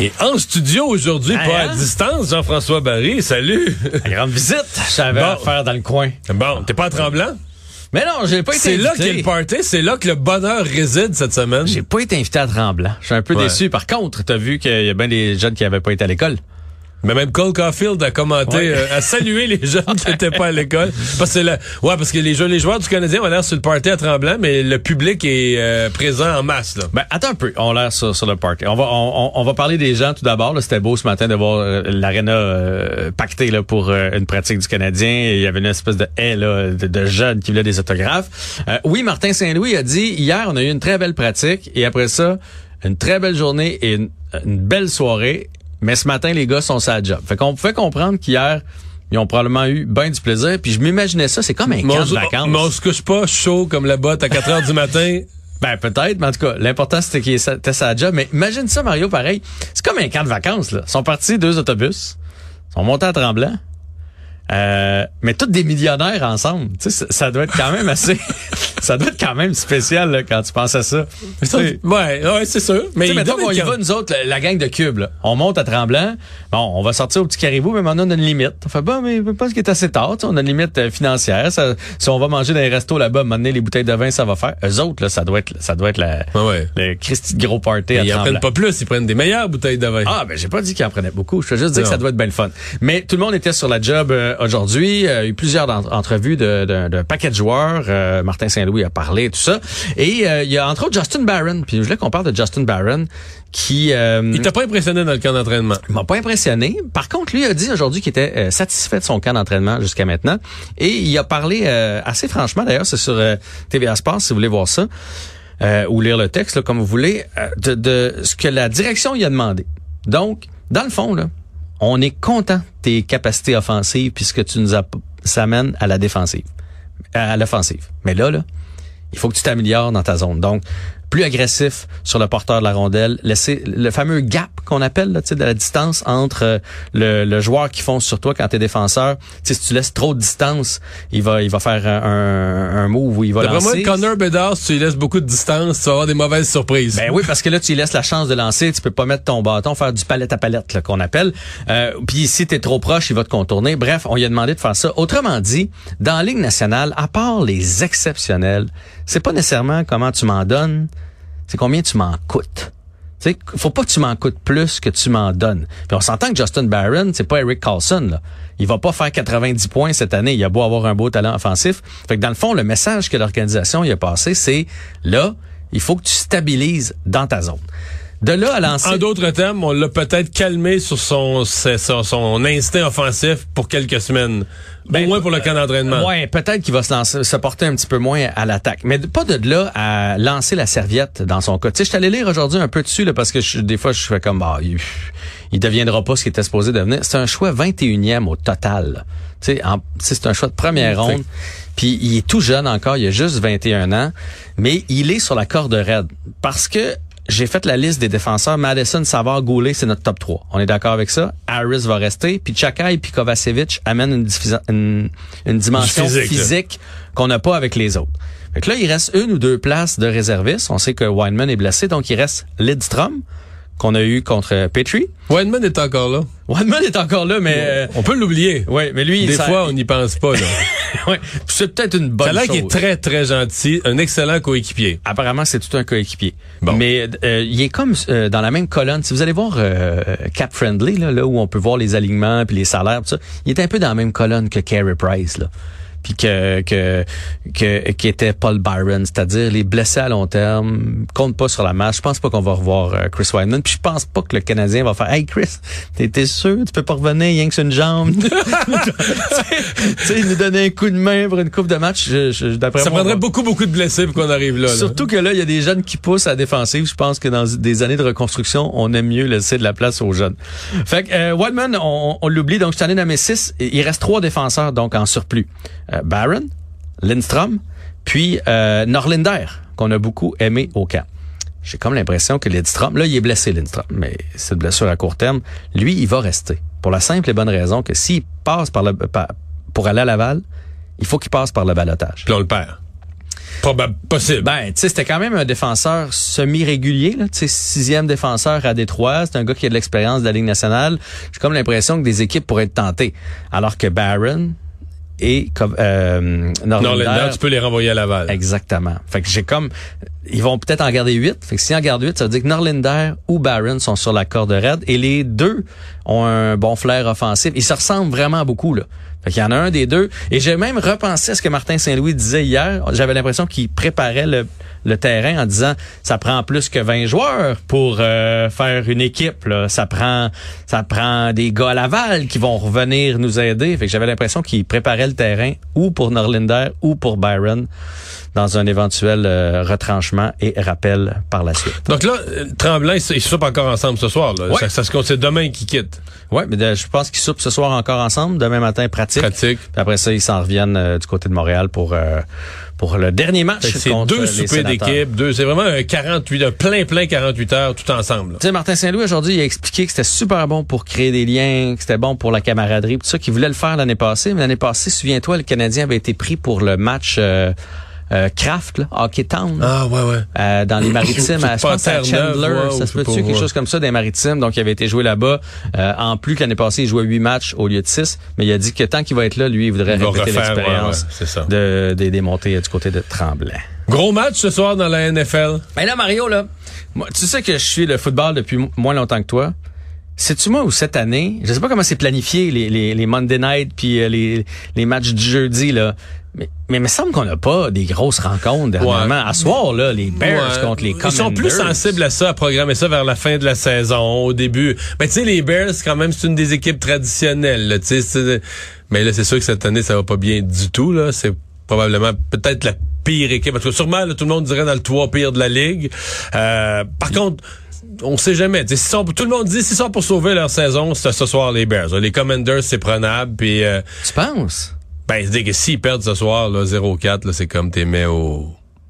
Et en studio aujourd'hui, Hein, pas à hein? distance, Jean-François Barry, salut. Grande visite, j'avais Bon. à faire dans le coin. Bon, t'es pas à tremblant? Mais non, j'ai pas été C'est là qu'est le party, c'est là que le bonheur réside cette semaine. J'ai pas été invité à Tremblant. Je suis un peu Ouais. déçu. Par contre, t'as vu qu'il y a bien des jeunes qui avaient pas été à l'école. Mais même Cole Caulfield a commenté, Ouais. euh, a salué les jeunes qui n'étaient pas à l'école. Parce que la- ouais, parce que les joueurs du Canadien ont l'air sur le party à Tremblant, mais le public est euh, présent en masse, là. Ben, attends un peu. On a l'air sur, sur le party. On va, on, on- on va parler des gens tout d'abord. C'était beau ce matin de voir euh, l'aréna euh, pactée là, pour euh, une pratique du Canadien. Il y avait une espèce de haie là, de, de jeunes qui voulaient des autographes. Euh, oui, Martin Saint-Louis a dit, hier, on a eu une très belle pratique. Et après ça, une très belle journée et une, une belle soirée. Mais ce matin, les gars sont sa job. Fait qu'on pouvait comprendre qu'hier, ils ont probablement eu bien du plaisir. Puis je m'imaginais ça, c'est comme un camp de vacances. mais on se couche pas chaud comme la botte à 4 heures du matin. Ben peut-être, mais en tout cas, l'important c'était qu'il était sa job. Mais imagine ça, Mario, pareil. C'est comme un camp de vacances, là. Ils sont partis deux autobus, ils sont montés à Tremblant. Euh, mais tous des millionnaires ensemble. Tu sais, ça, ça doit être quand même assez. ça doit être quand même spécial là, quand tu penses à ça. Sais, Ouais, ouais, c'est sûr. Mais tu sais, il mettons qu'on y va, nous autres, la, la gang de cubes, là. On monte à Tremblant. Bon, on va sortir au petit caribou, mais maintenant, on a une limite. On fait, bon, mais je pense qu'il est assez tard. tu sais, On a une limite euh, financière. Ça- si on va manger dans les restos là-bas, maintenant, les bouteilles de vin, ça va faire. Eux autres, là, ça doit être, ça doit être la, Ouais, ouais. le Christy de gros party à Ils en prennent pas plus, ils prennent des meilleures bouteilles de vin. Ah, ben j'ai pas dit qu'il en prenait beaucoup. Je veux juste dire que ça doit être bien le fun. Mais tout le monde était sur la job euh, aujourd'hui. Euh, il y a eu plusieurs entrevues de- d'un paquet de joueurs. Euh, Martin Saint-Louis a parlé, tout ça. Et euh, il y a entre autres Justin Barron. Puis je voulais qu'on parle de Justin Barron qui... euh, Il t'a pas impressionné dans le camp d'entraînement? il m'a pas impressionné. Par contre, lui a dit aujourd'hui qu'il était euh, satisfait de son camp d'entraînement jusqu'à maintenant. Et il a parlé euh, assez franchement, d'ailleurs, c'est sur euh, TVA Sports, si vous voulez voir ça, euh, ou lire le texte, là, comme vous voulez, euh, de, de ce que la direction y a demandé. Donc, dans le fond, là, on est content de tes capacités offensives puisque tu nous s'amènes à la défensive, à l'offensive. Mais là, là, il faut que tu t'améliores dans ta zone. Donc, plus agressif sur le porteur de la rondelle, laisser le fameux gap qu'on appelle, là, tu sais, de la distance entre euh, le, le joueur qui fonce sur toi quand t'es défenseur. Tu sais, si tu laisses trop de distance, il va, il va faire un, un, move où il va lancer. Connor Bedard, si tu lui laisses beaucoup de distance, tu vas avoir des mauvaises surprises. Ben oui, parce que là, tu lui laisses la chance de lancer. Tu peux pas mettre ton bâton, faire du palette à palette, qu'on appelle. Euh, Puis si t'es trop proche, il va te contourner. Bref, on lui a demandé de faire ça. Autrement dit, dans la Ligue nationale, à part les exceptionnels, c'est pas nécessairement comment tu m'en donnes, c'est combien tu m'en coûtes. Tu sais, faut pas que tu m'en coûtes plus que tu m'en donnes. Puis on s'entend que Justin Barron, c'est pas Eric Carlson, là. Il va pas faire 90 points cette année. Il a beau avoir un beau talent offensif. Fait que dans le fond, le message que l'organisation y a passé, c'est là, il faut que tu stabilises dans ta zone. De là à lancer. En d'autres termes, on l'a peut-être calmé sur son, son, son- instinct offensif pour quelques semaines. Ben, Au moins pour le camp d'entraînement. Ouais, peut-être qu'il va se lancer, se porter un petit peu moins à l'attaque, mais pas de là à lancer la serviette dans son cas. Tu sais, je allé lire aujourd'hui un peu dessus là parce que je- des fois je fais comme bah il, il deviendra pas ce qu'il était supposé devenir. C'est un choix 21e au total. Tu sais, c'est un choix de première Fait- ronde. Puis il est tout jeune encore, il a juste 21 ans, mais il est sur la corde raide parce que j'ai fait la liste des défenseurs. Madison, Savard, Goulet, c'est notre top 3. On est d'accord avec ça? Harris va rester. Puis Chakai puis Kovacevic amènent une, diffusa- une, une dimension physique, qu'on n'a pas avec les autres. Fait que là, il reste une ou deux places de réservistes. On sait que Weinman est blessé, donc il reste Lidstrom, qu'on a eu contre Petrie. Wideman est encore là. Wideman est encore là, mais euh, On peut l'oublier. ouais, mais lui, Des ça- fois, on n'y pense pas. Là. ouais, c'est peut-être une bonne Ça a chose. qu'il est très, très gentil, un excellent coéquipier. Apparemment, c'est tout un coéquipier. Bon. Mais euh, il est comme euh, dans la même colonne. Si vous allez voir euh, Cap Friendly, là, là où on peut voir les alignements puis les salaires, tout ça, il est un peu dans la même colonne que Carey Price. Là. Puis que, que, que qui était Paul Byron, c'est-à-dire les blessés à long terme, compte pas sur la match. Je pense pas qu'on va revoir euh, Chris Wideman. Puis je pense pas que le Canadien va faire Hey Chris, t'es t'es sûr, tu peux pas revenir, rien que sur une jambe? tu sais, nous donner un coup de main pour une coupe de match. Je, je, d'après Ça moi, prendrait beaucoup, beaucoup de blessés pour qu'on arrive là. là. Surtout que là, il y a des jeunes qui poussent à la défensive. Je pense que dans des années de reconstruction, on aime mieux laisser de la place aux jeunes. Fait que euh, Wildman, on, on l'oublie. Donc, je t'en ai nommé six. Il reste trois défenseurs donc en surplus. Euh, Barron, Lindstrom, puis euh, Norlinder, qu'on a beaucoup aimé au camp. J'ai comme l'impression que Lindstrom, là, il est blessé, Lindstrom, mais c'est une blessure à court terme. Lui, il va rester. Pour la simple et bonne raison que s'il passe par le, par- pour aller à Laval, il faut qu'il passe par le balotage. Puis on le perd. Probable, possible. Ben, tu sais, c'était quand même un défenseur semi-régulier, là. Tu sais, sixième défenseur à Détroit. C'est un gars qui a de l'expérience de la Ligue nationale. J'ai comme l'impression que des équipes pourraient être tentées. Alors que Barron et euh, Norlander, tu peux les renvoyer à Laval. Exactement. Fait que j'ai comme ils vont peut-être en garder huit. Fait que s'ils en gardent huit, ça veut dire que Norlinder ou Barron sont sur la corde raide et les deux ont un bon flair offensif. Ils se ressemblent vraiment beaucoup là. Fait qu'il y en a un des deux. Et j'ai même repensé à ce que Martin Saint-Louis disait hier. J'avais l'impression qu'il préparait le, terrain en disant ça prend plus que 20 joueurs pour euh, faire une équipe. Ça prend ça prend des gars à Laval qui vont revenir nous aider. Fait que j'avais l'impression qu'il préparait le terrain ou pour Norlinder ou pour Byron dans un éventuel euh, retranchement et rappel par la suite. Donc là, euh, Tremblant, ils, soupent encore ensemble ce soir. Là. Ouais. Ça, ça se compte, c'est demain qu'ils quittent. Ouais, mais de- je pense qu'ils soupent ce soir encore ensemble. Demain matin, pratique. Pratique. Puis après ça, ils s'en reviennent euh, du côté de Montréal pour euh, pour le dernier match C'est deux soupers d'équipe, deux. C'est vraiment un 48, un plein, plein 48 heures tout ensemble. Tu sais, Martin Saint-Louis, aujourd'hui, il a expliqué que c'était super bon pour créer des liens, que c'était bon pour la camaraderie, tout ça, qu'il voulait le faire l'année passée. Mais l'année passée, souviens-toi, le Canadien avait été pris pour le match euh, euh, Kraft, là, Hockey Town. Ah ouais, ouais. Euh, dans les maritimes, à, je pense à Chandler, ça se sais peut pas, quelque ouais. chose comme ça des maritimes, donc il avait été joué là-bas. Euh, en plus que l'année passée, il jouait huit matchs au lieu de six, mais il a dit que tant qu'il va être là, lui, il voudrait Il répéter refaire, l'expérience ouais, ouais, de, des, des montées euh, du côté de Tremblay. Gros match ce soir dans la NFL. Ben là, Mario, là, moi, tu sais que je suis le football depuis mo- moins longtemps que toi. Sais-tu moi où cette année, je sais pas comment c'est planifié les, les, les Monday night puis euh, les, les matchs du jeudi là, mais mais il me semble qu'on n'a pas des grosses rencontres dernièrement. À soir là, les Bears Ouais. contre les Ils sont plus Commanders. sensibles à ça, à programmer ça vers la fin de la saison, au début. Mais tu sais, les Bears, quand même, c'est une des équipes traditionnelles. là, tu sais, c'est- mais là, c'est sûr que cette année, ça va pas bien du tout. là. C'est probablement peut-être la pire équipe. Parce que sûrement, là, tout le monde dirait dans le trois pire de la ligue. Euh, par contre, on sait jamais. Sont- tout le monde dit s'ils sont pour sauver leur saison, c'est ce soir les Bears. Les Commanders, c'est prenable. Puis, euh, Tu penses? ben, c'est que s'ils perdent ce soir, là, 0-4, là, c'est comme t'es mets aux,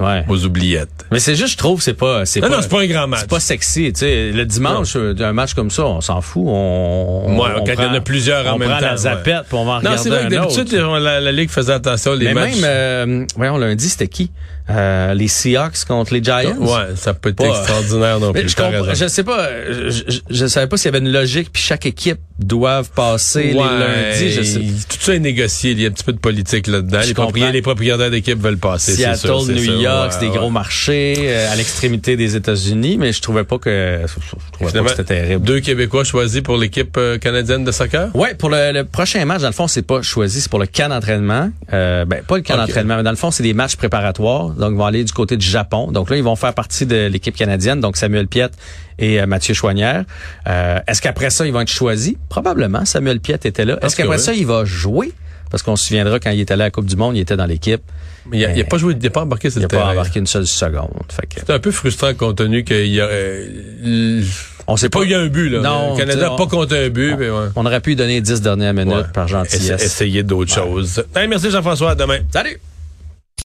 Ouais. aux oubliettes. Mais c'est juste, je trouve, c'est pas, c'est Non, pas, non, c'est pas un grand match. c'est pas sexy. Tu sais, le dimanche, euh, un match comme ça, on s'en fout. On, on- Ouais, on quand il y en a plusieurs en on même prend temps, la zapette, puis on va en Non, regarder c'est vrai que d'habitude, la Ligue faisait attention les Mais matchs. même, euh, voyons, lundi, c'était qui? Euh, Les Seahawks contre les Giants? ouais, ça peut être Pas- extraordinaire non plus. je, je sais pas, je, je, savais pas s'il y avait une logique, puis chaque équipe doive passer Ouais, les lundis. Je sais, Tout ça est négocié. Il y a un petit peu de politique là-dedans. Les, comprends. propriétaires, les propriétaires d'équipes veulent passer. Seattle, sûr, New sûr. York, Ouais, c'est des ouais. gros marchés euh, à l'extrémité des États-Unis, mais je trouvais pas que je trouvais pas que c'était terrible. Deux Québécois choisis pour l'équipe euh, canadienne de soccer? Ouais, pour le, le prochain match, dans le fond, c'est pas choisi, c'est pour le camp d'entraînement. Euh, ben, pas le camp d'entraînement, mais dans le fond, c'est des matchs préparatoires. Donc, ils vont aller du côté du Japon. Donc là, ils vont faire partie de l'équipe canadienne, donc Samuel Piette et euh, Mathieu Chouanière. Euh, Est-ce qu'après ça, ils vont être choisis? Probablement. Samuel Piette était là. Est-ce qu'après oui. ça, il va jouer? Parce qu'on se souviendra, quand il était allé à la Coupe du Monde, il était dans l'équipe. Mais il a, il a pas joué, il a pas embarqué sur Il le n'a pas terrain. embarqué une seule seconde. C'est un peu frustrant compte tenu qu'il y a, on sait c'est pas eu un but, là. Non, le Canada n'a pas compté un but, mais ouais. on aurait pu lui donner 10 dernières minutes Ouais. par gentillesse. Essayer d'autres choses. Hey, merci Jean-François. À demain. Salut!